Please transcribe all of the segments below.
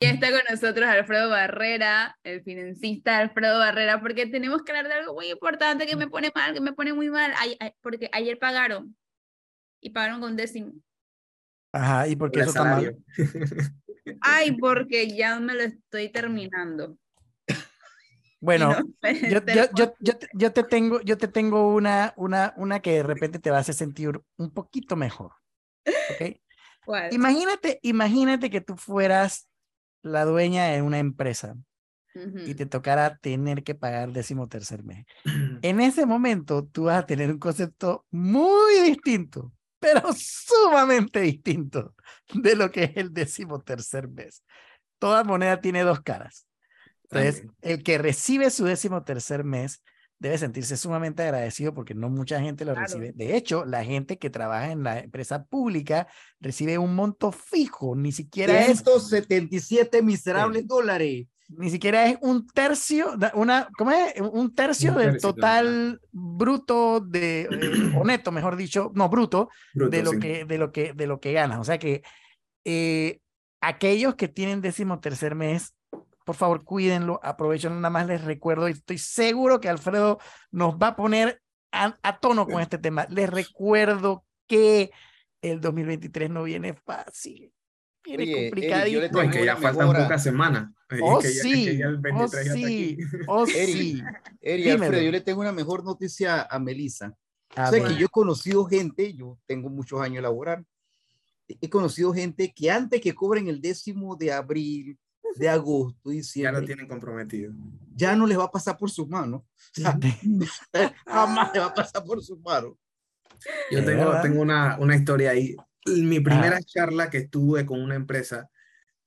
Y está con nosotros Alfredo Barrera, el financista Alfredo Barrera, porque tenemos que hablar de algo muy importante que me pone mal, que me pone muy mal, porque ayer pagaron y pagaron con décimo. Ajá, ¿y por qué eso está mal? Ay, porque ya me lo estoy terminando. Bueno, yo, yo, yo, yo, te tengo, yo te tengo una, una, una que de repente te va a hacer sentir un poquito mejor. ¿Ok? Imagínate, imagínate que tú fueras la dueña de una empresa y te tocara tener que pagar décimo tercer mes. En ese momento tú vas a tener un concepto muy distinto, pero sumamente distinto de lo que es el décimo tercer mes. Toda moneda tiene dos caras. Entonces, el que recibe su décimo tercer mes debe sentirse sumamente agradecido porque no mucha gente lo recibe. De hecho, la gente que trabaja en la empresa pública recibe un monto fijo, ni siquiera 177 miserables dólares. Ni siquiera es un tercio, una, ¿cómo es? Un tercio, del total bruto de, eh, o neto, mejor dicho, no, bruto, de, lo que, de, lo que, de lo que ganas. O sea que eh, aquellos que tienen décimo tercer mes por favor, cuídenlo, aprovechen, nada más les recuerdo y estoy seguro que Alfredo nos va a poner a, tono con este tema. Les recuerdo que el 2023 no viene fácil. Viene complicadito. que ya faltan pocas semanas. Oh, sí. oh, sí. Oh, sí. Eri, Alfredo, yo le tengo una mejor noticia a Melissa. Ah, sé que yo he conocido gente, yo tengo muchos años laborar, he conocido gente que antes que cobren el décimo de abril, de agosto y Ya lo tienen comprometido. Ya no les va a pasar por sus manos. jamás le va a pasar por sus manos. Yo tengo, tengo una, una historia ahí. Mi primera ah. charla que estuve con una empresa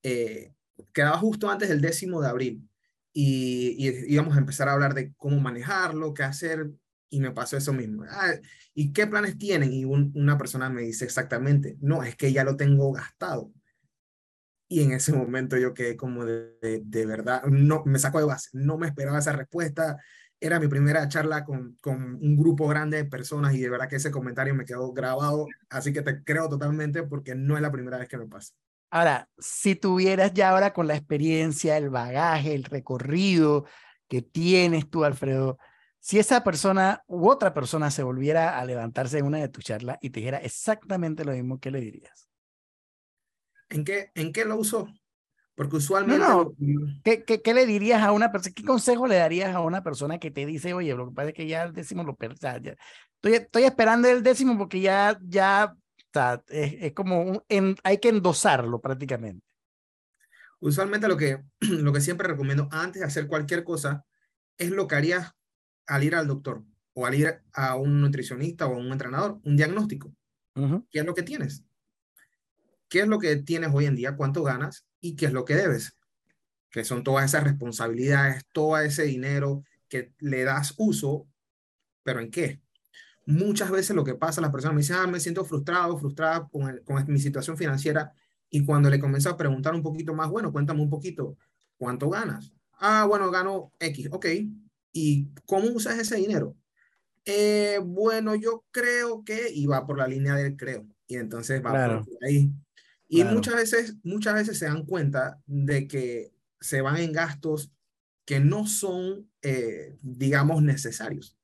eh, quedaba justo antes del décimo de abril y, y, íbamos a empezar a hablar de cómo manejarlo, qué hacer y me pasó eso mismo. Ah, ¿Y qué planes tienen? Y una persona me dice exactamente, no, es que ya lo tengo gastado. Y en ese momento yo quedé como de, verdad, no, me saco de base, no me esperaba esa respuesta. Era mi primera charla con, con un grupo grande de personas y de verdad que ese comentario me quedó grabado, así que te creo totalmente porque no es la primera vez que me pasa. Ahora, si tuvieras ya ahora con la experiencia, el bagaje, el recorrido que tienes tú, Alfredo, si esa persona u otra persona se volviera a levantarse en una de tus charlas y te dijera exactamente lo mismo, ¿qué le dirías? ¿En qué, ¿En qué lo usó? Porque usualmente... No, ¿Qué, qué, qué, le dirías a una persona? ¿Qué consejo le darías a una persona que te dice, oye, lo que pasa es que ya el décimo lo perdí? Estoy, estoy esperando el décimo porque ya, ya, o es, es, como, un, en, hay que endosarlo prácticamente. Usualmente lo que, lo que siempre recomiendo antes de hacer cualquier cosa es lo que harías al ir al doctor o al ir a un nutricionista o a un entrenador, un diagnóstico. ¿Qué es lo que tienes? Qué es lo que tienes hoy en día, cuánto ganas y qué es lo que debes, que son todas esas responsabilidades, todo ese dinero que le das uso, pero ¿en qué? Muchas veces lo que pasa, las personas me dicen, ah, me siento frustrado, frustrada con, con mi situación financiera, y cuando le comienzo a preguntar un poquito más, bueno, cuéntame un poquito, ¿cuánto ganas? Ah, bueno, gano X, ok. ¿Y cómo usas ese dinero? Eh, bueno, yo creo que, y va por la línea del creo, y entonces va por ahí. Y muchas, veces, muchas veces se dan cuenta de que se van en gastos que no son, eh, digamos, necesarios.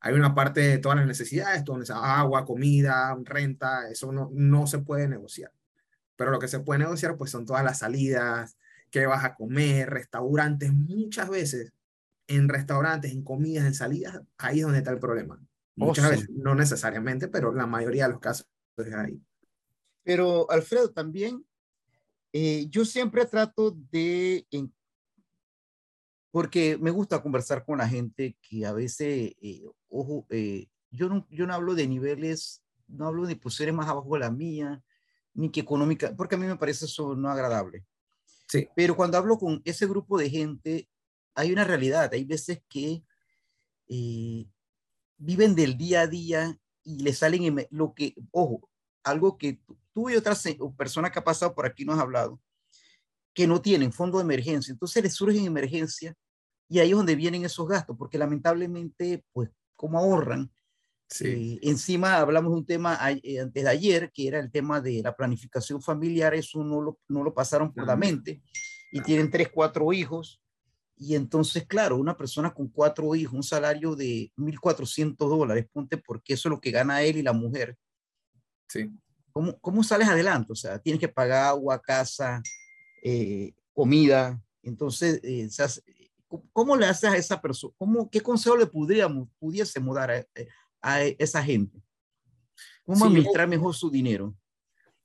Hay una parte de todas las necesidades, todo agua, comida, renta, eso no, no se puede negociar. Pero lo que se puede negociar, pues son todas las salidas, qué vas a comer, restaurantes. Muchas veces en restaurantes, en comidas, en salidas, ahí es donde está el problema. Oh, muchas veces, no necesariamente, pero la mayoría de los casos es ahí. Pero Alfredo, también eh, yo siempre trato de, porque me gusta conversar con la gente que a veces, eh, ojo, eh, yo, no, yo no hablo de niveles, no hablo de posiciones más abajo de la mía, ni que económica, porque a mí me parece eso no agradable. Sí. Pero cuando hablo con ese grupo de gente, hay una realidad, hay veces que viven del día a día y le salen lo que, ojo, algo que tú y otras personas que ha pasado por aquí nos ha hablado, que no tienen fondo de emergencia. Entonces les surgen emergencias y ahí es donde vienen esos gastos, porque lamentablemente, pues, como ahorran, Sí. Eh, encima hablamos de un tema eh, antes de ayer, que era el tema de la planificación familiar, eso no lo, no lo pasaron por la mente. y tienen tres, cuatro hijos. Y entonces, claro, una persona con cuatro hijos, un salario de 1.400 dólares, ponte porque eso es lo que gana él y la mujer. Sí. ¿Cómo, cómo sales adelante? O sea, tienes que pagar agua, casa, eh, comida. Entonces, eh, ¿cómo le haces a esa persona? ¿Cómo, ¿Qué consejo le podríamos, pudiésemos dar a, a esa gente? ¿Cómo administrar mejor su dinero?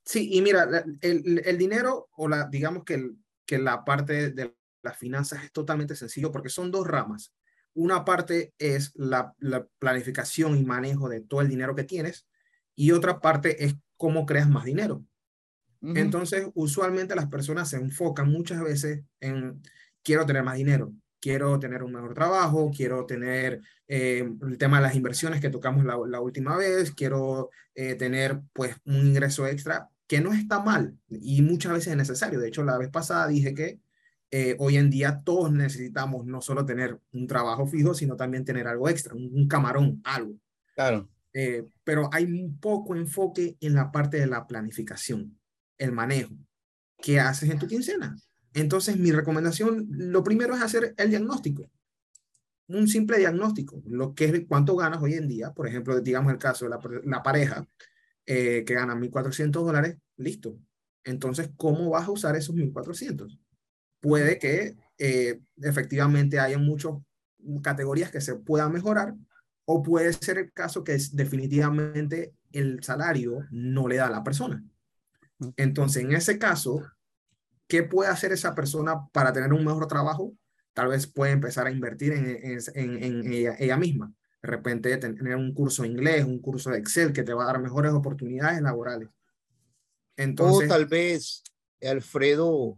Sí, y mira, el, el dinero o la, digamos que, el, que la parte de las finanzas es totalmente sencillo porque son dos ramas. Una parte es la, la planificación y manejo de todo el dinero que tienes y otra parte es cómo creas más dinero. Entonces, usualmente las personas se enfocan muchas veces en quiero tener más dinero, quiero tener un mejor trabajo, quiero tener eh, el tema de las inversiones que tocamos la, la última vez, quiero eh, tener pues un ingreso extra, que no está mal y muchas veces es necesario. De hecho, la vez pasada dije que eh, hoy en día todos necesitamos no solo tener un trabajo fijo, sino también tener algo extra, un, camarón, algo. Claro. Eh, pero hay un poco enfoque en la parte de la planificación, el manejo. ¿Qué haces en tu quincena? Entonces, mi recomendación, lo primero es hacer el diagnóstico. Un simple diagnóstico, lo que es cuánto ganas hoy en día. Por ejemplo, digamos el caso de la, la pareja, eh, que gana 1.400 dólares, listo. Entonces, ¿cómo vas a usar esos 1.400? Puede que eh, efectivamente haya muchas categorías que se puedan mejorar o puede ser el caso que es, definitivamente el salario no le da a la persona. Entonces, en ese caso, ¿qué puede hacer esa persona para tener un mejor trabajo? Tal vez puede empezar a invertir en, en, en ella, ella, misma de repente tener un curso de inglés, un curso de Excel que te va a dar mejores oportunidades laborales. Entonces, o tal vez, Alfredo,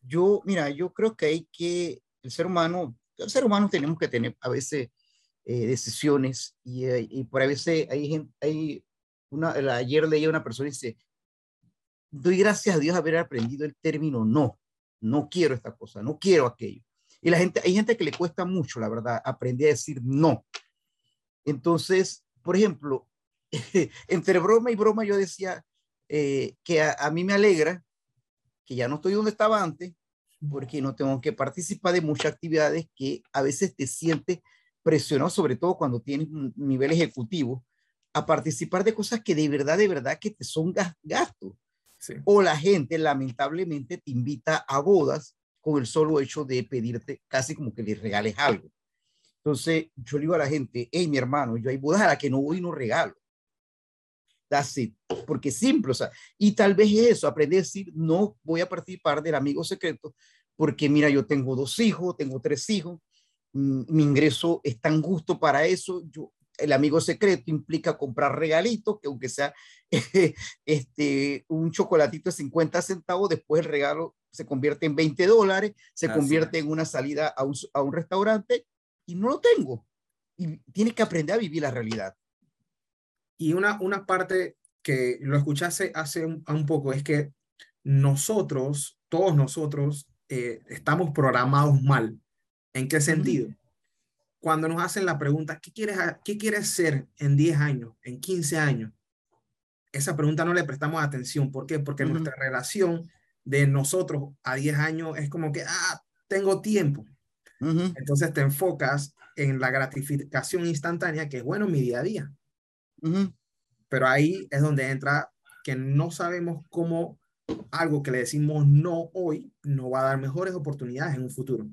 yo, mira, yo creo que hay que, el ser humano, el ser humano tenemos que tener a veces eh, decisiones y, eh, por a veces hay gente, hay una, ayer leí a una persona y dice, doy gracias a Dios haber aprendido el término no, no quiero esta cosa, no quiero aquello. Y la gente, hay gente que le cuesta mucho, la verdad, aprender a decir no. Entonces, por ejemplo, entre broma y broma yo decía eh, que a, mí me alegra que ya no estoy donde estaba antes, porque no tengo que participar de muchas actividades que a veces te sientes presionado, sobre todo cuando tienes un nivel ejecutivo, a participar de cosas que de verdad, de verdad que te son gastos. O la gente lamentablemente te invita a bodas con el solo hecho de pedirte casi como que le regales algo. Entonces, yo le digo a la gente, hey, mi hermano, yo hay bodas a las que no voy y no regalo. That's it. Porque es simple, o sea, y tal vez es eso, aprender a decir, no voy a participar del amigo secreto, porque mira, yo tengo dos hijos, tengo tres hijos, mi ingreso es tan justo para eso, yo, el amigo secreto implica comprar regalitos, que aunque sea este, un chocolatito de 50 centavos, después el regalo se convierte en 20 dólares, se convierte en una salida a un, a un restaurante y no lo tengo. Y tienes que aprender a vivir la realidad. Y una, una parte que lo escuchaste hace un, un poco es que nosotros, todos nosotros, eh, estamos programados mal. ¿En qué sentido? Cuando nos hacen la pregunta, ¿qué quieres, ¿qué quieres ser en 10 años, en 15 años? Esa pregunta no le prestamos atención. ¿Por qué? Porque nuestra relación de nosotros a 10 años es como que, ah, tengo tiempo. Entonces te enfocas en la gratificación instantánea, que es bueno mi día a día. Pero ahí es donde entra que no sabemos cómo algo que le decimos no hoy no va a dar mejores oportunidades en un futuro.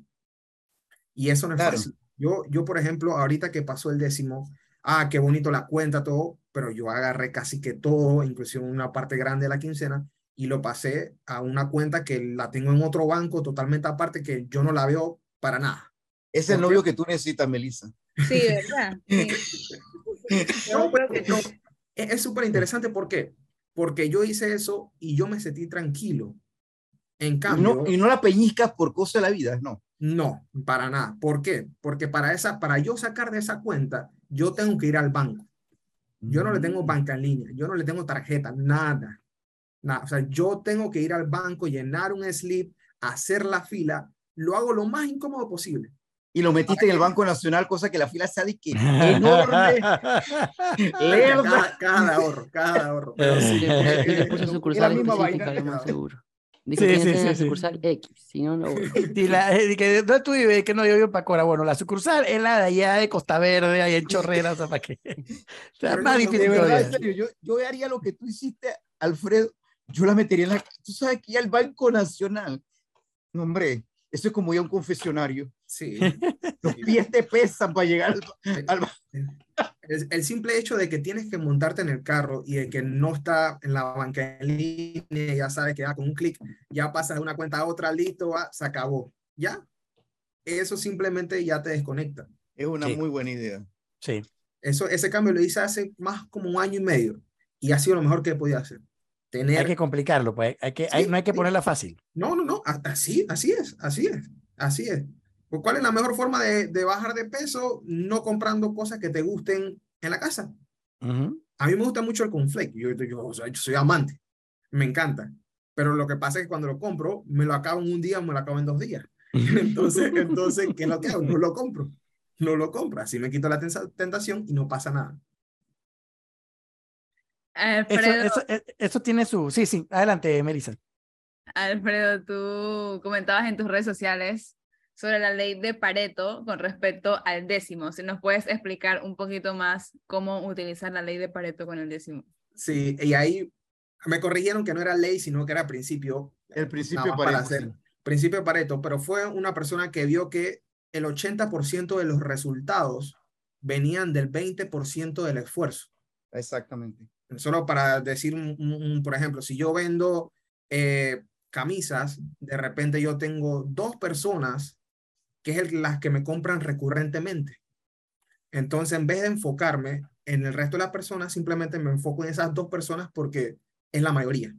Y eso no es fácil. Yo, yo, por ejemplo, ahorita que pasó el décimo, ah, qué bonito la cuenta, todo, pero yo agarré casi que todo, incluso una parte grande de la quincena, y lo pasé a una cuenta que la tengo en otro banco totalmente aparte, que yo no la veo para nada. Es el novio que tú necesitas, Melissa. Sí, ¿verdad? Es súper interesante, ¿por qué? Porque yo hice eso y yo me sentí tranquilo. En cambio... Y no, la peñizcas por cosa de la vida, no. No, para nada. ¿Por qué? Porque para, esa, para yo sacar de esa cuenta, yo tengo que ir al banco. Yo no le tengo mm. banca en línea, yo no le tengo tarjeta, nada. nada. O sea, yo tengo que ir al banco, llenar un slip, hacer la fila lo hago lo más incómodo posible. Y lo metiste en el Banco Nacional, cosa que la fila sea de que enorme. cada, cada, ahorro, cada ahorro. Pero sí, su sucursal seguro. Dijo, sí, sí, sí, la sucursal X, si no, no Y la, eh, que, ¿Dónde tú vives? Que no, yo vivo para Cora. Bueno, la sucursal es la de allá de Costa Verde, ahí en Chorrera, o sea, ¿para qué? O sea, más difícil de verdad, en serio, yo, yo haría lo que tú hiciste, Alfredo, yo la metería en la... Tú sabes que ya el Banco Nacional, no, hombre, eso es como ya un confesionario. Sí. Los pies te pesan para llegar al... El, el, simple hecho de que tienes que montarte en el carro y de que no está en la banca en línea, ya sabes que ya con un clic ya pasas de una cuenta a otra, listo, se acabó. ¿Ya? Eso simplemente ya te desconecta. Es una muy buena idea. Sí. Eso, ese cambio lo hice hace más como un año y medio y ha sido lo mejor que podía hacer. Hay que complicarlo, pues. Hay que, no hay que ponerla fácil. No, no, no. Así, así es, así es, así es. Pues, ¿Cuál es la mejor forma de, de, bajar de peso? No comprando cosas que te gusten en la casa. A mí me gusta mucho el conflake. Yo, yo, yo, soy amante. Me encanta. Pero lo que pasa es que cuando lo compro, me lo acabo en un día o me lo acabo en dos días. Entonces, entonces ¿qué es lo que hago? No lo compro. No lo compro. Así me quito la tentación y no pasa nada. Eso, e, eso, tiene su... Sí, sí, adelante, Melissa. Alfredo, tú comentabas en tus redes sociales sobre la ley de Pareto con respecto al décimo. Si nos puedes explicar un poquito más cómo utilizar la ley de Pareto con el décimo. Sí, y ahí me corrigieron que no era ley, sino que era principio. El principio Pareto. Para principio Pareto, pero fue una persona que vio que el 80% de los resultados venían del 20% del esfuerzo. Exactamente. Solo para decir, un, por ejemplo, si yo vendo eh, camisas, de repente yo tengo dos personas que es las que me compran recurrentemente. Entonces, en vez de enfocarme en el resto de las personas, simplemente me enfoco en esas dos personas porque es la mayoría.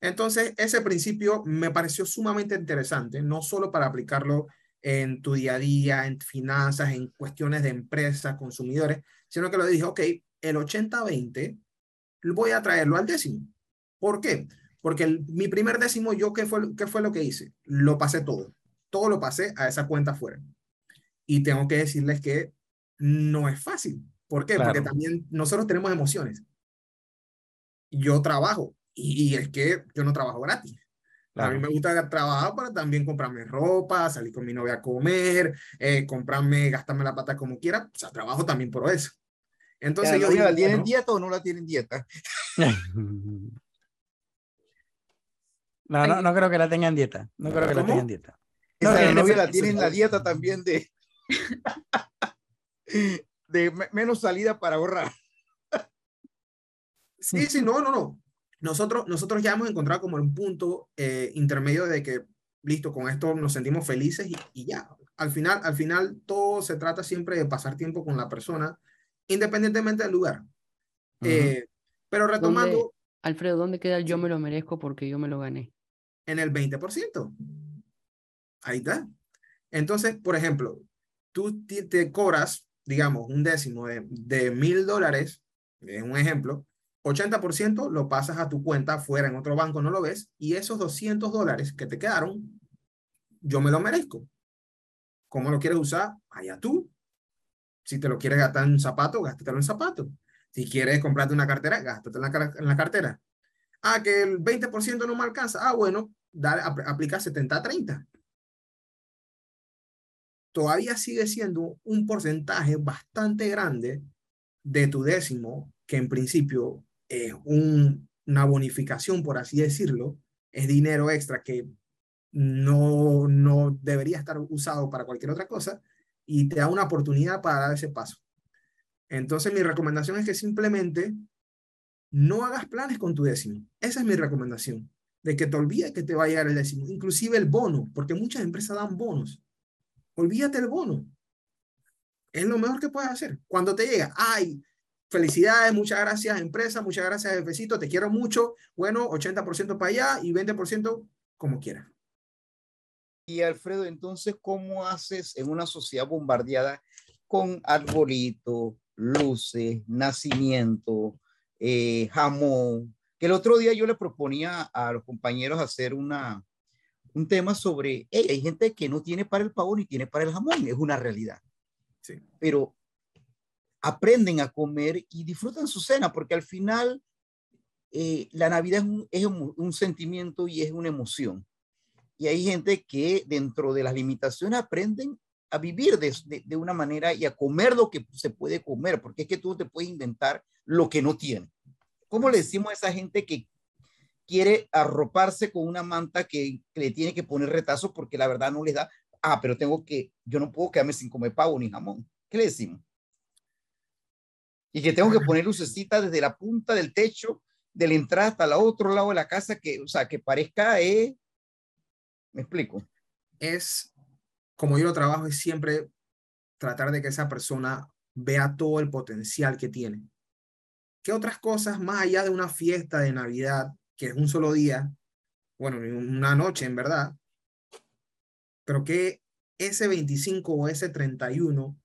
Entonces, ese principio me pareció sumamente interesante, no solo para aplicarlo en tu día a día, en finanzas, en cuestiones de empresas, consumidores, sino que lo dije, ok, el 80-20, voy a traerlo al décimo. ¿Por qué? Porque mi primer décimo, yo, ¿qué fue, ¿qué fue lo que hice? Lo pasé todo. Todo lo pasé a esa cuenta fuera. Y tengo que decirles que no es fácil. ¿Por qué? Porque también nosotros tenemos emociones. Yo trabajo y, es que yo no trabajo gratis. A mí me gusta trabajar para también comprarme ropa, salir con mi novia a comer, eh, comprarme, gastarme la pata como quiera. O sea, trabajo también por eso. Entonces yo ¿La tienen dieta o no la tienen dieta? no, no, no creo que la tengan dieta. No creo que la tengan dieta. No, la novia la tiene en la dieta también de, de menos salida para ahorrar. Sí, sí, no, no, no. Nosotros, nosotros ya hemos encontrado como un punto eh, intermedio de que, listo, con esto nos sentimos felices y, y, ya. Al final, al final, todo se trata siempre de pasar tiempo con la persona independientemente del lugar. Eh, pero retomando... Alfredo, ¿dónde queda el yo me lo merezco porque yo me lo gané? En el 20%. Ahí está. Entonces, por ejemplo, tú te cobras, digamos, un décimo de mil dólares, es un ejemplo, 80% lo pasas a tu cuenta fuera en otro banco, no lo ves, y esos 200 dólares que te quedaron, yo me lo merezco. ¿Cómo lo quieres usar? Allá tú. Si te lo quieres gastar en un zapato, gástatelo en zapato. Si quieres comprarte una cartera, gástate en la, cartera. Ah, que el 20% no me alcanza. Ah, bueno, dale, aplica 70-30. Todavía sigue siendo un porcentaje bastante grande de tu décimo, que en principio es una bonificación, por así decirlo, es dinero extra que no, no debería estar usado para cualquier otra cosa, y te da una oportunidad para dar ese paso. Entonces mi recomendación es que simplemente no hagas planes con tu décimo. Esa es mi recomendación, de que te olvides que te va a llegar el décimo, inclusive el bono, porque muchas empresas dan bonos. Olvídate el bono. Es lo mejor que puedes hacer. Cuando te llega, ay, felicidades, muchas gracias empresa, muchas gracias jefecito, te quiero mucho. Bueno, 80% para allá y 20% como quieras. Y Alfredo, entonces, ¿cómo haces en una sociedad bombardeada con arbolito, luces, nacimiento, eh, jamón? Que el otro día yo le proponía a los compañeros hacer una, un tema sobre, hay gente que no tiene para el pavo ni tiene para el jamón, es una realidad. Sí. Pero aprenden a comer y disfrutan su cena, porque al final eh, la Navidad es, un, sentimiento y es una emoción. Y hay gente que dentro de las limitaciones aprenden a vivir de, de, una manera y a comer lo que se puede comer, porque es que tú te puedes inventar lo que no tiene. ¿Cómo le decimos a esa gente que quiere arroparse con una manta que, le tiene que poner retazo porque la verdad no les da? Ah, pero tengo que, yo no puedo quedarme sin comer pavo ni jamón. ¿Qué le decimos? Y que tengo que poner lucecita desde la punta del techo de la entrada hasta el otro lado de la casa, que, o sea, que parezca, eh, me explico. Es, como yo lo trabajo, es siempre tratar de que esa persona vea todo el potencial que tiene. ¿Qué otras cosas, más allá de una fiesta de Navidad, que es un solo día, bueno, una noche en verdad, pero que ese 25 o ese 31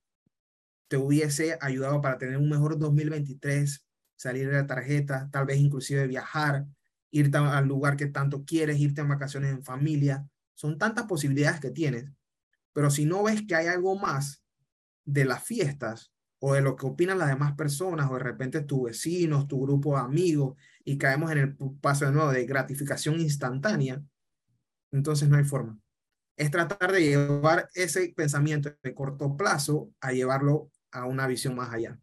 te hubiese ayudado para tener un mejor 2023 salir de la tarjeta, tal vez inclusive viajar, irte al lugar que tanto quieres, irte en vacaciones en familia. Son tantas posibilidades que tienes, pero si no ves que hay algo más de las fiestas o de lo que opinan las demás personas o de repente tus vecinos, tu grupo de amigos y caemos en el paso de nuevo de gratificación instantánea, entonces no hay forma. Es tratar de llevar ese pensamiento de corto plazo a llevarlo a una visión más allá.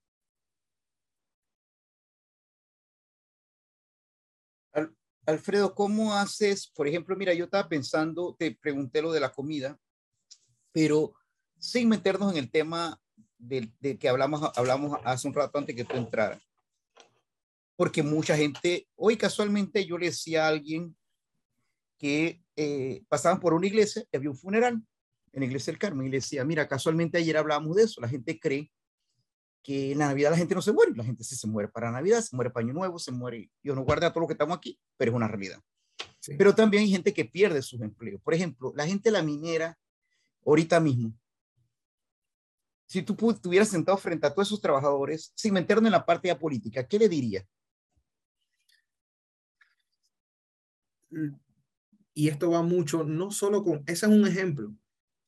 Alfredo, ¿cómo haces? Por ejemplo, mira, yo estaba pensando, te pregunté lo de la comida, pero sin meternos en el tema de, que hablamos, hablamos hace un rato antes que tú entraras. Porque mucha gente, hoy casualmente yo le decía a alguien que eh, pasaban por una iglesia y había un funeral en la iglesia del Carmen y le decía, mira, casualmente ayer hablábamos de eso, la gente cree que en la Navidad la gente no se muere, la gente sí se muere para Navidad, se muere para Año Nuevo, se muere, Dios no guarda a todos los que estamos aquí, pero es una realidad. Pero también hay gente que pierde sus empleos. Por ejemplo, la gente de la minera, ahorita mismo, si tú estuvieras sentado frente a todos esos trabajadores, sin meternos en la parte de la política, ¿qué le diría? Y esto va mucho, no solo con, ese es un ejemplo,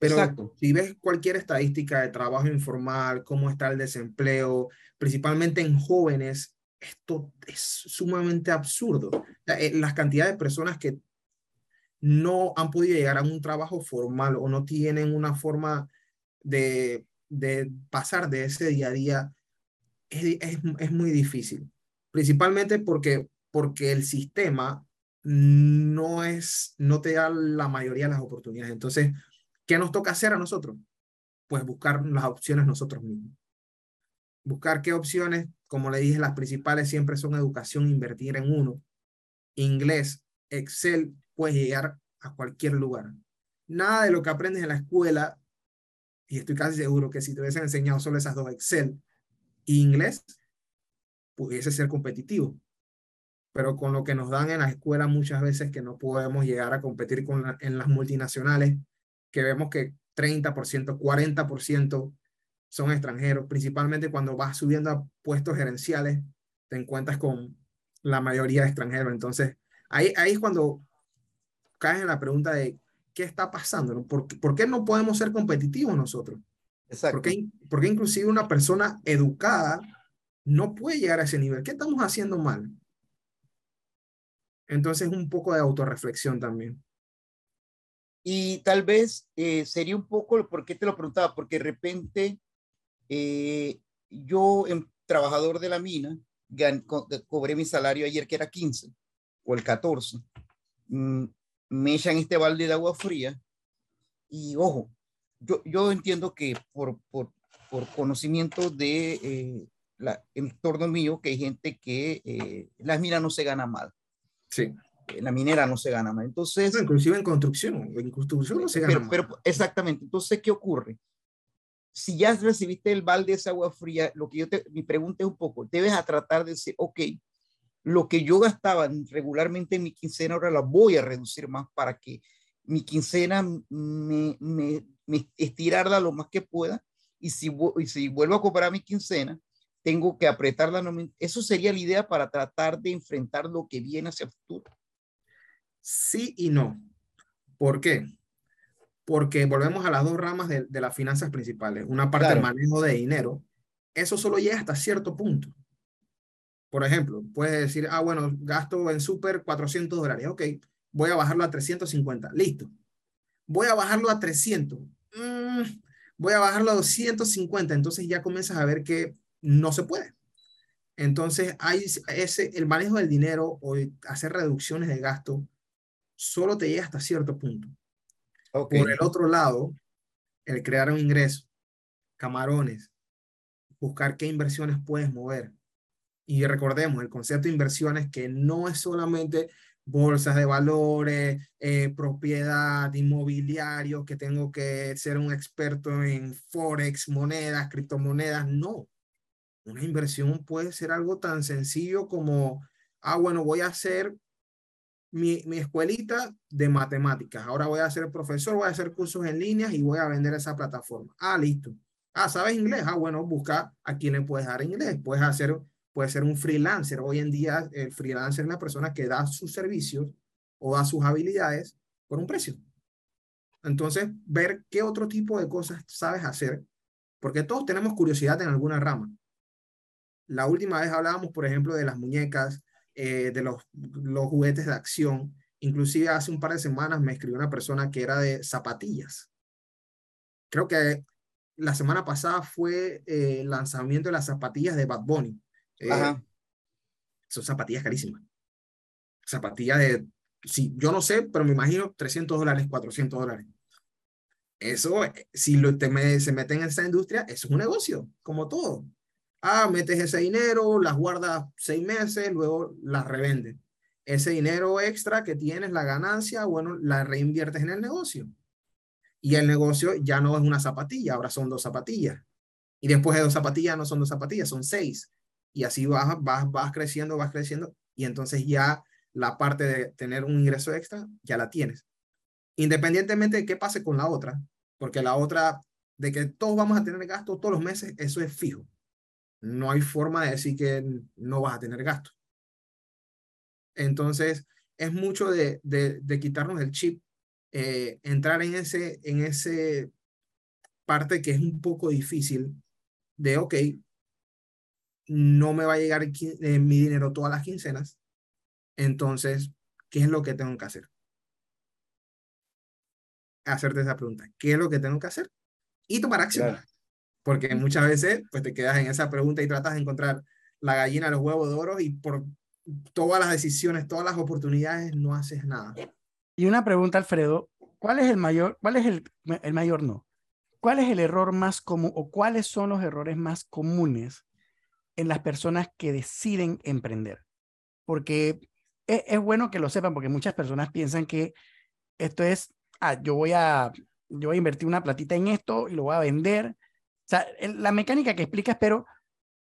pero si ves cualquier estadística de trabajo informal, cómo está el desempleo, principalmente en jóvenes, esto es sumamente absurdo. Eh, las cantidades de personas que no han podido llegar a un trabajo formal o no tienen una forma de, de pasar de ese día a día es, es, es, muy difícil. Principalmente porque, porque el sistema no, es, no te da la mayoría de las oportunidades. Entonces, ¿Qué nos toca hacer a nosotros? Pues buscar las opciones nosotros mismos. Buscar qué opciones, como le dije, las principales siempre son educación, invertir en uno. Inglés, Excel, puedes llegar a cualquier lugar. Nada de lo que aprendes en la escuela, y estoy casi seguro que si te hubiesen enseñado solo esas dos, Excel e inglés, pudiese ser competitivo. Pero con lo que nos dan en la escuela muchas veces que no podemos llegar a competir con en las multinacionales, que vemos que 30%, 40% son extranjeros, principalmente cuando vas subiendo a puestos gerenciales, te encuentras con la mayoría de extranjeros. Entonces, ahí, ahí es cuando caes en la pregunta de qué está pasando, ¿Por, ¿Por, qué no podemos ser competitivos nosotros? Exacto. ¿Por qué, inclusive una persona educada no puede llegar a ese nivel? ¿Qué estamos haciendo mal? Entonces, un poco de autorreflexión también. Y tal vez eh, sería un poco, ¿por qué te lo preguntaba? Porque de repente eh, yo, en, em, trabajador de la mina, cobré mi salario ayer que era 15 o el 14. Mm, me echan este balde de agua fría y ojo, yo, yo entiendo que por, por, por conocimiento de eh, la, entorno mío, que hay gente que las minas no se gana mal. Sí en la minera no se gana más. Entonces, inclusive en construcción, en construcción no se gana pero, Pero, exactamente, entonces, ¿qué ocurre? Si ya recibiste el balde de esa agua fría, lo que yo te, mi pregunta es un poco, debes a tratar de decir, ok, lo que yo gastaba regularmente en mi quincena, ahora la voy a reducir más para que mi quincena me, me, me estirarla lo más que pueda y si, y si vuelvo a cobrar mi quincena, tengo que apretarla. Eso sería la idea para tratar de enfrentar lo que viene hacia el futuro. Sí y no. ¿Por qué? Porque volvemos a las dos ramas de, las finanzas principales. Una parte del manejo de dinero. Eso solo llega hasta cierto punto. Por ejemplo, puedes decir, ah, bueno, gasto en súper 400 dólares. Ok, voy a bajarlo a 350. Listo. Voy a bajarlo a 300. Mm, voy a bajarlo a 250. Entonces ya comienzas a ver que no se puede. Entonces, hay ese, el manejo del dinero o hacer reducciones de gasto solo te llega hasta cierto punto. Por el otro lado, el crear un ingreso, camarones, buscar qué inversiones puedes mover. Y recordemos, el concepto de inversiones que no es solamente bolsas de valores, eh, propiedad, inmobiliario, que tengo que ser un experto en forex, monedas, criptomonedas, no. Una inversión puede ser algo tan sencillo como, ah, bueno, voy a hacer mi, mi, escuelita de matemáticas. Ahora voy a ser profesor, voy a hacer cursos en línea y voy a vender esa plataforma. Ah, listo. Ah, ¿sabes inglés? Ah, bueno, busca a quién le puedes dar inglés. Puedes hacer, puede ser un freelancer. Hoy en día el freelancer es la persona que da sus servicios o da sus habilidades por un precio. Entonces, ver qué otro tipo de cosas sabes hacer, porque todos tenemos curiosidad en alguna rama. La última vez hablábamos, por ejemplo, de las muñecas, eh, de los, los juguetes de acción. Inclusive hace un par de semanas me escribió una persona que era de zapatillas. Creo que la semana pasada fue eh, el lanzamiento de las zapatillas de Bad Bunny. Eh, son zapatillas carísimas. Zapatillas de, sí, yo no sé, pero me imagino 300 dólares, 400 dólares. Eso, si lo, te, se meten en esa industria, eso es un negocio, como todo. Ah, metes ese dinero, las guardas seis meses, luego las revendes. Ese dinero extra que tienes, la ganancia, bueno, la reinviertes en el negocio. Y el negocio ya no es una zapatilla, ahora son dos zapatillas. Y después de dos zapatillas no son dos zapatillas, son seis. Y así vas, vas, vas creciendo, vas creciendo. Y entonces ya la parte de tener un ingreso extra, ya la tienes. Independientemente de qué pase con la otra, porque la otra, de que todos vamos a tener gastos todos los meses, eso es fijo no hay forma de decir que no vas a tener gasto. Entonces, es mucho de, de, quitarnos el chip, eh, entrar en ese, en ese parte que es un poco difícil de, ok, no me va a llegar eh, mi dinero todas las quincenas, entonces, ¿qué es lo que tengo que hacer? Hacerte esa pregunta, ¿qué es lo que tengo que hacer? Y tomar acción porque muchas veces pues te quedas en esa pregunta y tratas de encontrar la gallina, los huevos de oro y por todas las decisiones, todas las oportunidades no haces nada. Y una pregunta, Alfredo, ¿cuál es el mayor, cuál es el, el mayor no? ¿Cuál es el error más común o cuáles son los errores más comunes en las personas que deciden emprender? Porque es, es bueno que lo sepan porque muchas personas piensan que esto es, ah, yo voy a, yo voy a invertir una platita en esto y lo voy a vender sea, la mecánica que explicas, pero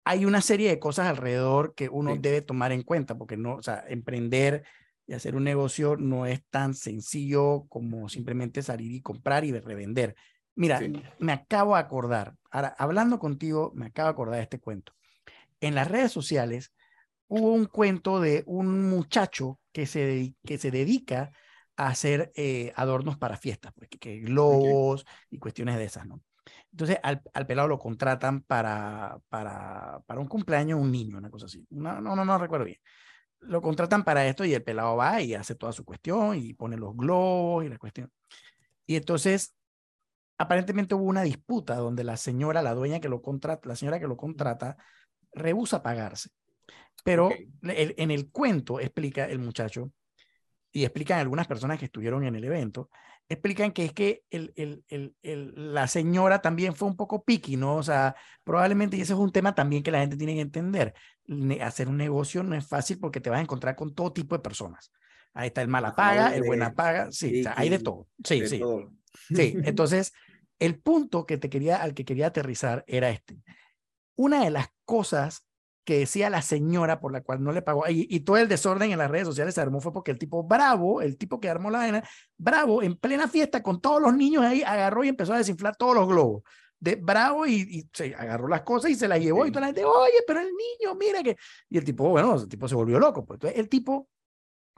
hay una serie de cosas alrededor que uno debe tomar en cuenta, porque no, o sea, emprender y hacer un negocio no es tan sencillo como simplemente salir y comprar y revender. Mira, me acabo de acordar, ahora hablando contigo, me acabo de acordar de este cuento. En las redes sociales hubo un cuento de un muchacho que se, que se dedica a hacer eh, adornos para fiestas, pues, que, globos y cuestiones de esas, ¿no? Entonces al, al, pelado lo contratan para, para, para un cumpleaños un niño, una cosa así. No, no, no, no recuerdo bien. Lo contratan para esto y el pelado va y hace toda su cuestión y pone los globos y la cuestión. Y entonces, aparentemente hubo una disputa donde la señora, la dueña que lo contrata, la señora que lo contrata, rehúsa pagarse. Pero en el cuento explica el muchacho y explican algunas personas que estuvieron en el evento explican que es que el, el, el, la señora también fue un poco piqui, ¿no? O sea, probablemente, y ese es un tema también que la gente tiene que entender, hacer un negocio no es fácil porque te vas a encontrar con todo tipo de personas. Ahí está el mala paga, el buena paga, sí, hay de todo. Sí, sí. Sí, entonces, el punto que te quería, al que quería aterrizar era este. Una de las cosas que decía la señora por la cual no le pagó. Y, y, todo el desorden en las redes sociales se armó fue porque el tipo bravo, el tipo que armó la vaina, bravo, en plena fiesta con todos los niños ahí, agarró y empezó a desinflar todos los globos. De bravo y, se agarró las cosas y se las llevó y toda la gente, oye, pero el niño, mira que... Y el tipo, bueno, el tipo se volvió loco. Pues. Entonces el tipo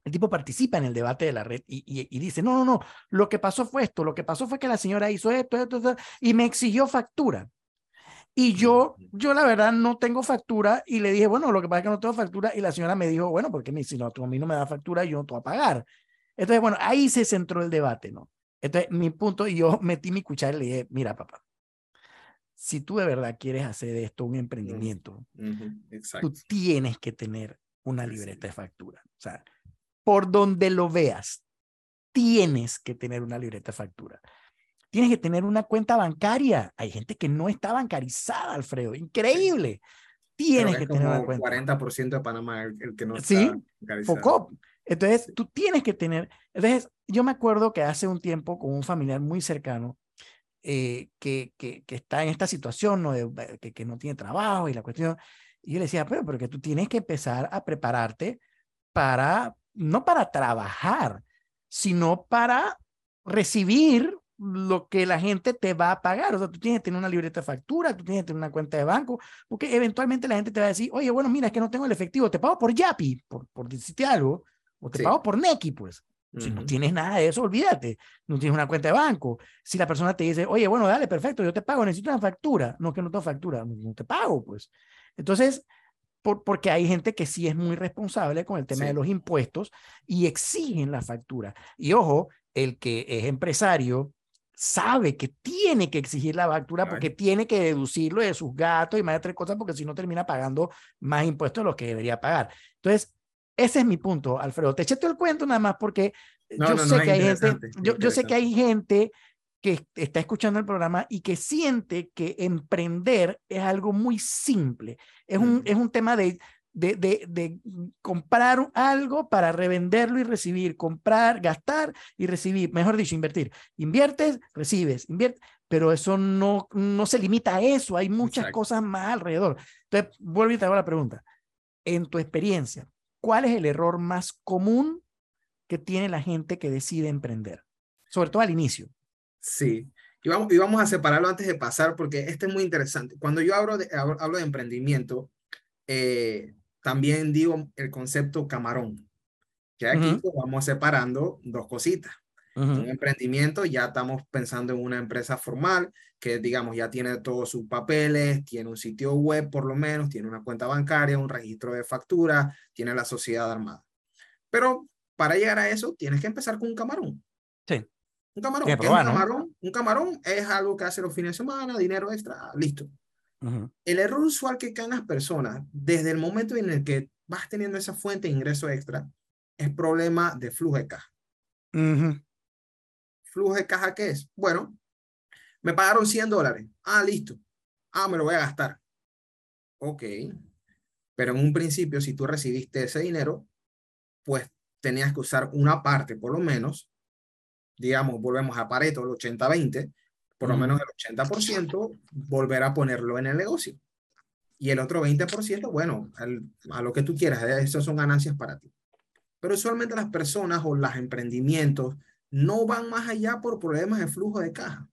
el tipo participa en el debate de la red y, y, y, dice, no, no, no, lo que pasó fue esto, lo que pasó fue que la señora hizo esto, esto, esto, y me exigió factura. Y yo, yo la verdad no tengo factura y le dije, bueno, lo que pasa es que no tengo factura y la señora me dijo, bueno, porque si no, tú a mí no me da factura, yo no te voy a pagar. Entonces, bueno, ahí se centró el debate, ¿no? Entonces, mi punto, y yo metí mi cuchara y le dije, mira, papá, si tú de verdad quieres hacer de esto un emprendimiento, tú tienes que tener una libreta de factura. O sea, por donde lo veas, tienes que tener una libreta de factura. Tienes que tener una cuenta bancaria. Hay gente que no está bancarizada, Alfredo. Increíble. Tienes que, tener una cuenta. 40% de Panamá el, que no está sí, Poco. Entonces, tú tienes que tener. Entonces, yo me acuerdo que hace un tiempo con un familiar muy cercano eh, que, que, que, está en esta situación, ¿no? De, que, que, no tiene trabajo y la cuestión. Y yo le decía, pero porque tú tienes que empezar a prepararte para, no para trabajar, sino para recibir lo que la gente te va a pagar. O sea, tú tienes que tener una libreta de factura, tú tienes que tener una cuenta de banco, porque eventualmente la gente te va a decir, oye, bueno, mira, es que no tengo el efectivo, te pago por Yapi, por, por decirte algo, o te pago por Neki, pues. Si no tienes nada de eso, olvídate. No tienes una cuenta de banco. Si la persona te dice, oye, bueno, dale, perfecto, yo te pago, necesito una factura. No, que no tengo factura, no, te pago, pues. Entonces, por, porque hay gente que sí es muy responsable con el tema de los impuestos y exigen la factura. Y ojo, el que es empresario sabe que tiene que exigir la factura porque tiene que deducirlo de sus gastos y más de tres cosas porque si no termina pagando más impuestos de los que debería pagar. Entonces, ese es mi punto, Alfredo. Te eché todo el cuento nada más porque yo sé que hay gente, yo, yo sé que hay gente que está escuchando el programa y que siente que emprender es algo muy simple. Es un, es un tema de, de, de, de, comprar algo para revenderlo y recibir, comprar, gastar y recibir, mejor dicho, invertir. Inviertes, recibes, inviertes, pero eso no, no se limita a eso, hay muchas cosas más alrededor. Entonces, vuelvo y te hago la pregunta. En tu experiencia, ¿cuál es el error más común que tiene la gente que decide emprender? Sobre todo al inicio. Sí, y vamos, y vamos a separarlo antes de pasar porque este es muy interesante. Cuando yo hablo de, hablo de emprendimiento, eh, también digo el concepto camarón. Que aquí pues, vamos separando dos cositas. Un emprendimiento, ya estamos pensando en una empresa formal que, digamos, ya tiene todos sus papeles, tiene un sitio web por lo menos, tiene una cuenta bancaria, un registro de factura, tiene la sociedad armada. Pero para llegar a eso, tienes que empezar con un camarón. Sí. Un camarón. un, camarón un camarón es algo que hace los fines de semana, dinero extra, listo. El error usual que caen las personas desde el momento en el que vas teniendo esa fuente de ingreso extra es problema de flujo de caja. ¿Flujo de caja qué es? Bueno, me pagaron 100 dólares. Ah, listo. Ah, me lo voy a gastar. Ok. Pero en un principio, si tú recibiste ese dinero, pues tenías que usar una parte, por lo menos, digamos, volvemos a Pareto, el 80-20, por lo menos el 80% volver a ponerlo en el negocio. Y el otro 20%, bueno, a lo que tú quieras, ¿eh? esas son ganancias para ti. Pero usualmente las personas o los emprendimientos no van más allá por problemas de flujo de caja.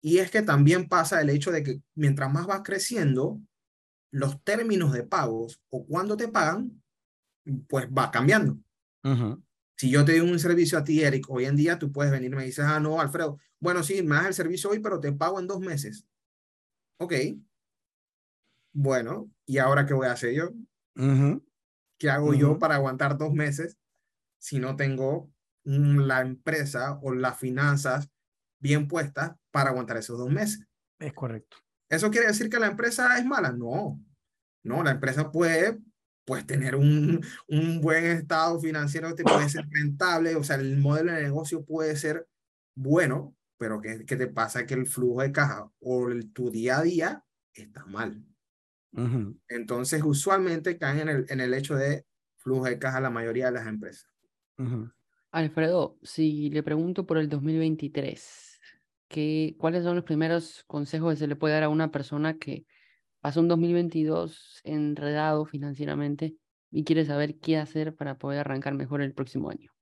Y es que también pasa el hecho de que mientras más vas creciendo, los términos de pagos o cuándo te pagan, pues va cambiando. Si yo te doy un servicio a ti, Eric, hoy en día tú puedes venir y me dices, ah, no, Alfredo, bueno, sí, me das el servicio hoy, pero te pago en dos meses. Ok. Bueno, ¿y ahora qué voy a hacer yo? ¿Qué hago yo para aguantar dos meses si no tengo la empresa o las finanzas bien puestas para aguantar esos dos meses? Es correcto. ¿Eso quiere decir que la empresa es mala? No. No, la empresa puede pues tener un, un buen estado financiero te puede ser rentable, o sea, el modelo de negocio puede ser bueno, pero ¿qué, qué te pasa? Que el flujo de caja o el, tu día a día está mal. Entonces, usualmente caen en el, en el hecho de flujo de caja la mayoría de las empresas. Alfredo, si le pregunto por el 2023, ¿qué, ¿cuáles son los primeros consejos que se le puede dar a una persona que pasó un 2022 enredado financieramente y quiere saber qué hacer para poder arrancar mejor el próximo año?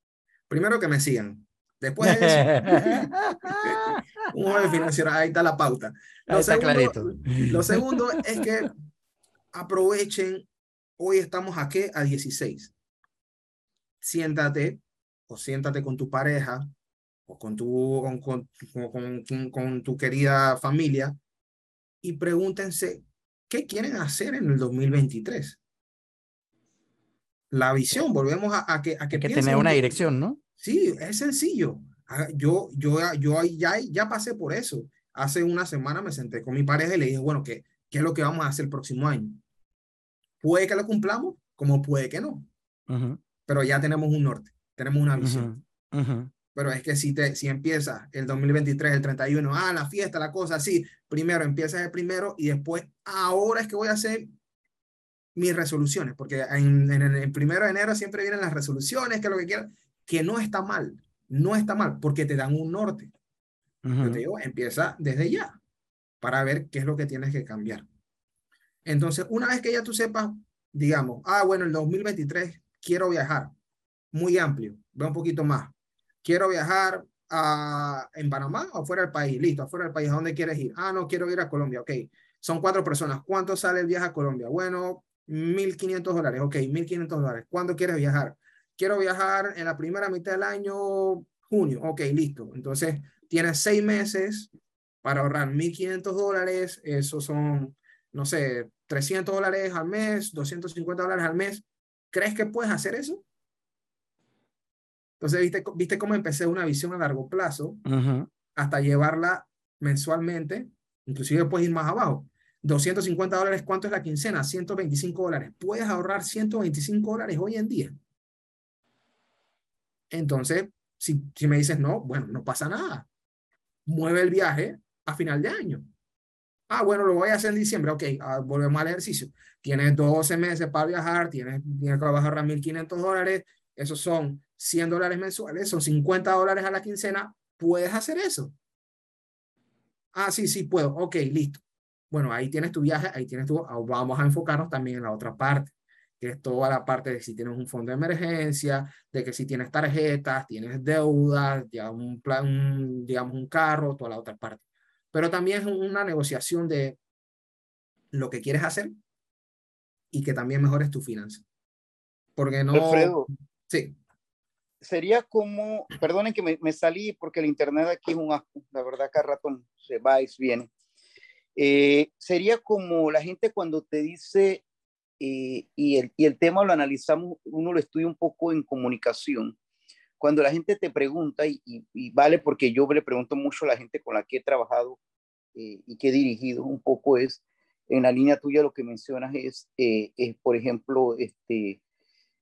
Primero que me sigan. Después de eso, un joven financiero, ahí está la pauta. Lo, segundo, clarito. lo segundo es que aprovechen, hoy estamos aquí a 16. Siéntate o siéntate con tu pareja o con tu, con, con, con, con tu querida familia y pregúntense, ¿qué quieren hacer en el 2023? La visión, volvemos a, que... A que, que tener una dirección, ¿no? Sí, es sencillo. Ah, yo, yo, yo ya, ya pasé por eso. Hace una semana me senté con mi pareja y le dije, bueno, ¿qué, qué es lo que vamos a hacer el próximo año? Puede que lo cumplamos, como puede que no. Pero ya tenemos un norte, tenemos una visión. Pero es que si, te, si empieza el 2023, el 31, ah, la fiesta, la cosa, sí, primero empiezas el primero y después, ahora es que voy a hacer mis resoluciones, porque en, en, el primero de enero siempre vienen las resoluciones, que lo que quieras, que no está mal, no está mal, porque te dan un norte. Yo te digo, empieza desde ya para ver qué es lo que tienes que cambiar. Entonces, una vez que ya tú sepas, digamos, ah, bueno, el 2023 quiero viajar, muy amplio, ve un poquito más. Quiero viajar a, en Panamá o fuera del país, listo, afuera del país, ¿a dónde quieres ir? Ah, no, quiero ir a Colombia, ok. Son cuatro personas, ¿cuánto sale el viaje a Colombia? Bueno, 1.500 dólares, ok, 1.500 dólares. ¿Cuándo quieres viajar? Quiero viajar en la primera mitad del año, junio, ok, listo. Entonces, tienes seis meses para ahorrar 1.500 dólares, eso son, no sé, 300 dólares al mes, 250 dólares al mes. ¿Crees que puedes hacer eso? Entonces, ¿viste, viste cómo empecé una visión a largo plazo hasta llevarla mensualmente, inclusive puedes ir más abajo. 250 dólares, ¿cuánto es la quincena? 125 dólares. Puedes ahorrar 125 dólares hoy en día. Entonces, si, si me dices no, bueno, no pasa nada. Mueve el viaje a final de año. Ah, bueno, lo voy a hacer en diciembre. Ok, ah, volvemos al ejercicio. Tienes 12 meses para viajar, tienes, tienes que bajar a 1.500 dólares. Esos son 100 dólares mensuales, son 50 dólares a la quincena. ¿Puedes hacer eso? Ah, sí, sí, puedo. Ok, listo. Bueno, ahí tienes tu viaje, ahí tienes tu... Ah, vamos a enfocarnos también en la otra parte que es toda la parte de si tienes un fondo de emergencia, de que si tienes tarjetas, tienes deudas, ya un plan, digamos un carro, toda la otra parte. Pero también es una negociación de lo que quieres hacer y que también mejores tu finanza. Porque no... Alfredo. Sí. Sería como, perdonen que me, me, salí porque el internet aquí es un asco, la verdad cada rato se va y viene. Eh, sería como la gente cuando te dice, eh, y, el, y el tema lo analizamos, uno lo estudia un poco en comunicación. Cuando la gente te pregunta, y, y, vale porque yo le pregunto mucho a la gente con la que he trabajado eh, y que he dirigido un poco es, en la línea tuya lo que mencionas es, eh, es por ejemplo, este,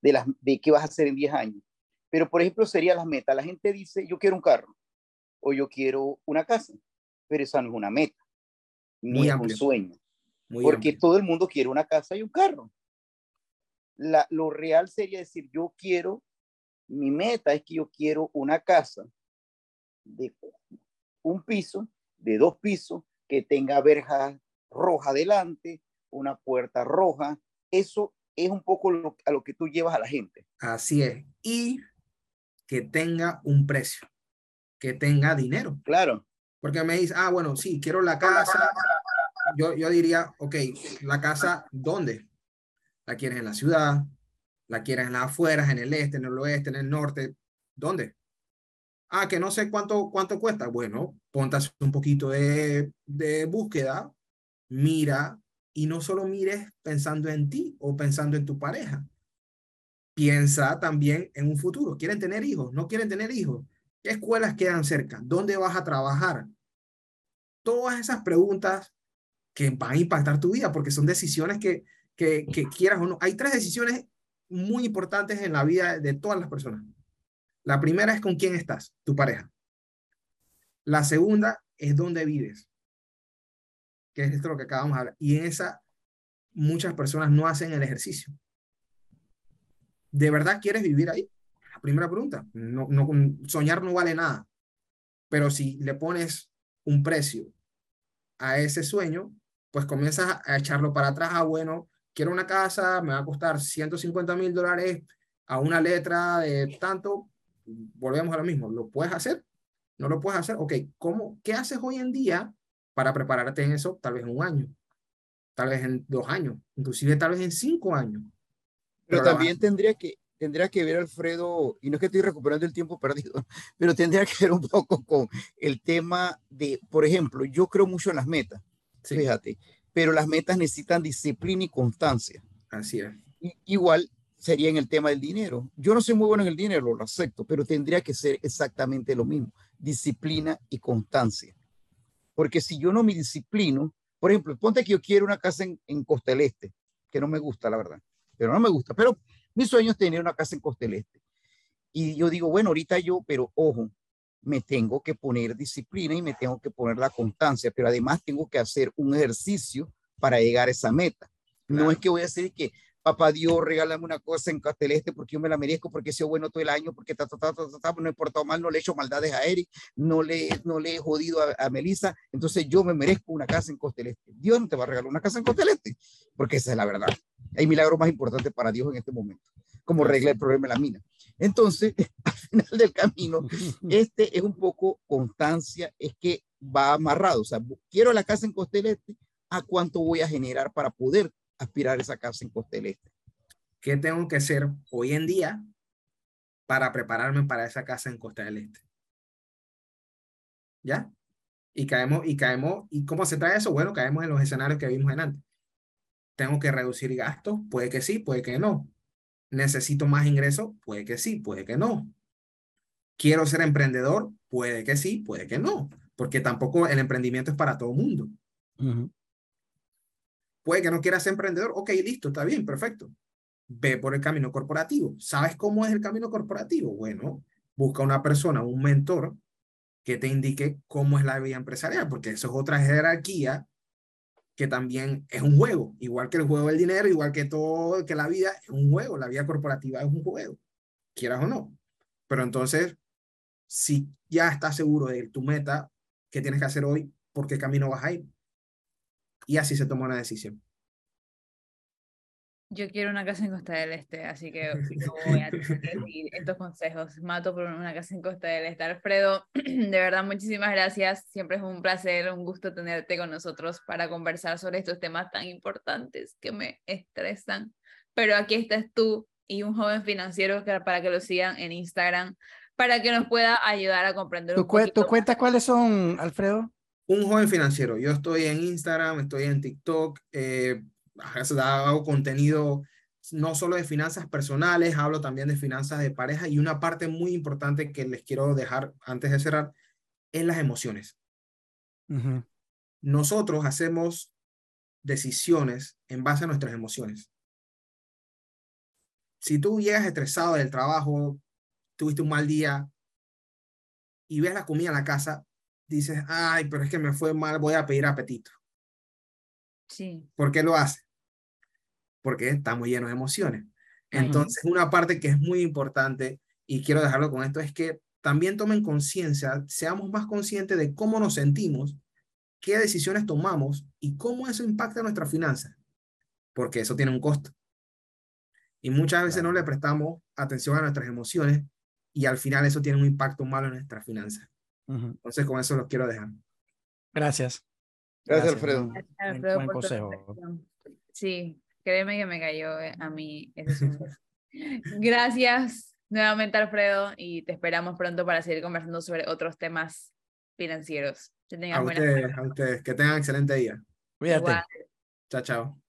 de, las, de qué vas a hacer en 10 años. Pero, por ejemplo, sería las metas. La gente dice, yo quiero un carro o yo quiero una casa, pero esa no es una meta, ni es un sueño porque todo el mundo quiere una casa y un carro. La, lo real sería decir, yo quiero, mi meta es que yo quiero una casa de un piso, de dos pisos, que tenga verja roja adelante, una puerta roja. Eso es un poco a lo que tú llevas a la gente. Así es. Y que tenga un precio, que tenga dinero. Claro. Porque me dice, ah, bueno, sí, quiero la casa, yo, yo diría, ok, la casa, ¿dónde? ¿La quieres en la ciudad? ¿La quieres en las afueras, en el este, en el oeste, en el norte? ¿Dónde? Ah, que no sé cuánto, cuánto cuesta. Bueno, ponte un poquito de, de búsqueda, mira, y no solo mires pensando en ti o pensando en tu pareja. Piensa también en un futuro. ¿Quieren tener hijos? ¿No quieren tener hijos? ¿Qué escuelas quedan cerca? ¿Dónde vas a trabajar? Todas esas preguntas que van a impactar tu vida, porque son decisiones que, que, quieras o no. Hay tres decisiones muy importantes en la vida de todas las personas. La primera es con quién estás, tu pareja. La segunda es dónde vives, que es esto lo que acabamos de hablar. Y en esa, muchas personas no hacen el ejercicio. ¿De verdad quieres vivir ahí? La primera pregunta. No, soñar no vale nada. Pero si le pones un precio a ese sueño, pues comienzas a echarlo para atrás. Ah, bueno, quiero una casa, me va a costar 150 mil dólares a una letra de tanto. Volvemos a lo mismo. ¿Lo puedes hacer? ¿No lo puedes hacer? Ok, ¿cómo, ¿qué haces hoy en día para prepararte en eso? Tal vez en un año, tal vez en dos años, inclusive tal vez en cinco años. Pero, también tendría que, tendría que ver, Alfredo, y no es que estoy recuperando el tiempo perdido, pero tendría que ver un poco con el tema de, por ejemplo, yo creo mucho en las metas Fíjate, pero las metas necesitan disciplina y constancia. Así es. igual sería en el tema del dinero. Yo no soy muy bueno en el dinero, lo acepto, pero tendría que ser exactamente lo mismo, disciplina y constancia. Porque si yo no me disciplino, por ejemplo, ponte que yo quiero una casa en, en Costa del Este, que no me gusta, la verdad, pero no me gusta, pero mi sueño es tener una casa en Costa del Este. Y yo digo, bueno, ahorita yo, pero ojo, me tengo que poner disciplina y me tengo que poner la constancia, pero además tengo que hacer un ejercicio para llegar a esa meta. No es que voy a decir que, papá Dios, regálame una cosa en Casteleste porque yo me la merezco, porque he sido bueno todo el año, porque ta, ta, ta, ta, ta, no he portado mal, no le he hecho maldades a Eric, no le, no le he jodido a, a Melissa, entonces yo me merezco una casa en Costeleste. Dios no te va a regalar una casa en Costeleste, porque esa es la verdad. Hay milagros más importantes para Dios en este momento, como regla el problema de la mina. Entonces, al final del camino, este es un poco constancia, es que va amarrado. O sea, quiero la casa en Costeleste, ¿a cuánto voy a generar para poder aspirar esa casa en Costa del Este. ¿Qué tengo que hacer hoy en día para prepararme para esa casa en Costa del Este? ¿Ya? Y caemos, y caemos, ¿y cómo se trae eso? Bueno, caemos en los escenarios que vimos en antes. ¿Tengo que reducir gastos? Puede que sí, puede que no. ¿Necesito más ingresos? Puede que sí, puede que no. ¿Quiero ser emprendedor? Puede que sí, puede que no. Porque tampoco el emprendimiento es para todo el mundo. Puede que no quieras ser emprendedor. Ok, listo, está bien, perfecto. Ve por el camino corporativo. ¿Sabes cómo es el camino corporativo? Bueno, busca una persona, un mentor que te indique cómo es la vida empresarial, porque eso es otra jerarquía que también es un juego, igual que el juego del dinero, igual que todo, que la vida es un juego, la vida corporativa es un juego, quieras o no. Pero entonces, si ya estás seguro de tu meta, ¿qué tienes que hacer hoy? ¿Por qué camino vas a ir? Y así se tomó una decisión. Yo quiero una casa en Costa del Este, así que no voy a seguir estos consejos. Mato por una casa en Costa del Este. Alfredo, de verdad, muchísimas gracias. Siempre es un placer, un gusto tenerte con nosotros para conversar sobre estos temas tan importantes que me estresan. Pero aquí estás tú y un joven financiero para que lo sigan en Instagram, para que nos pueda ayudar a comprender un poquito. ¿Tu cuenta cuáles son, Alfredo? Un joven financiero. Yo estoy en Instagram, estoy en TikTok, eh, hago contenido no solo de finanzas personales, hablo también de finanzas de pareja y una parte muy importante que les quiero dejar antes de cerrar es las emociones. Nosotros hacemos decisiones en base a nuestras emociones. Si tú llegas estresado del trabajo, tuviste un mal día y ves la comida en la casa, dices, ay, pero es que me fue mal, voy a pedir apetito. Sí. ¿Por qué lo hace? Porque estamos llenos de emociones. Entonces, una parte que es muy importante, y quiero dejarlo con esto, es que también tomen conciencia, seamos más conscientes de cómo nos sentimos, qué decisiones tomamos y cómo eso impacta nuestra finanza, porque eso tiene un costo. Y muchas veces no le prestamos atención a nuestras emociones y al final eso tiene un impacto malo en nuestra finanza. Entonces, con eso los quiero dejar. Gracias. Gracias, Alfredo. buen consejo. Sí, créeme que me cayó eh, a mí Gracias nuevamente, Alfredo, y te esperamos pronto para seguir conversando sobre otros temas financieros. Que tengan a, ustedes, a ustedes, que tengan excelente día. Cuídate. Chao, chao.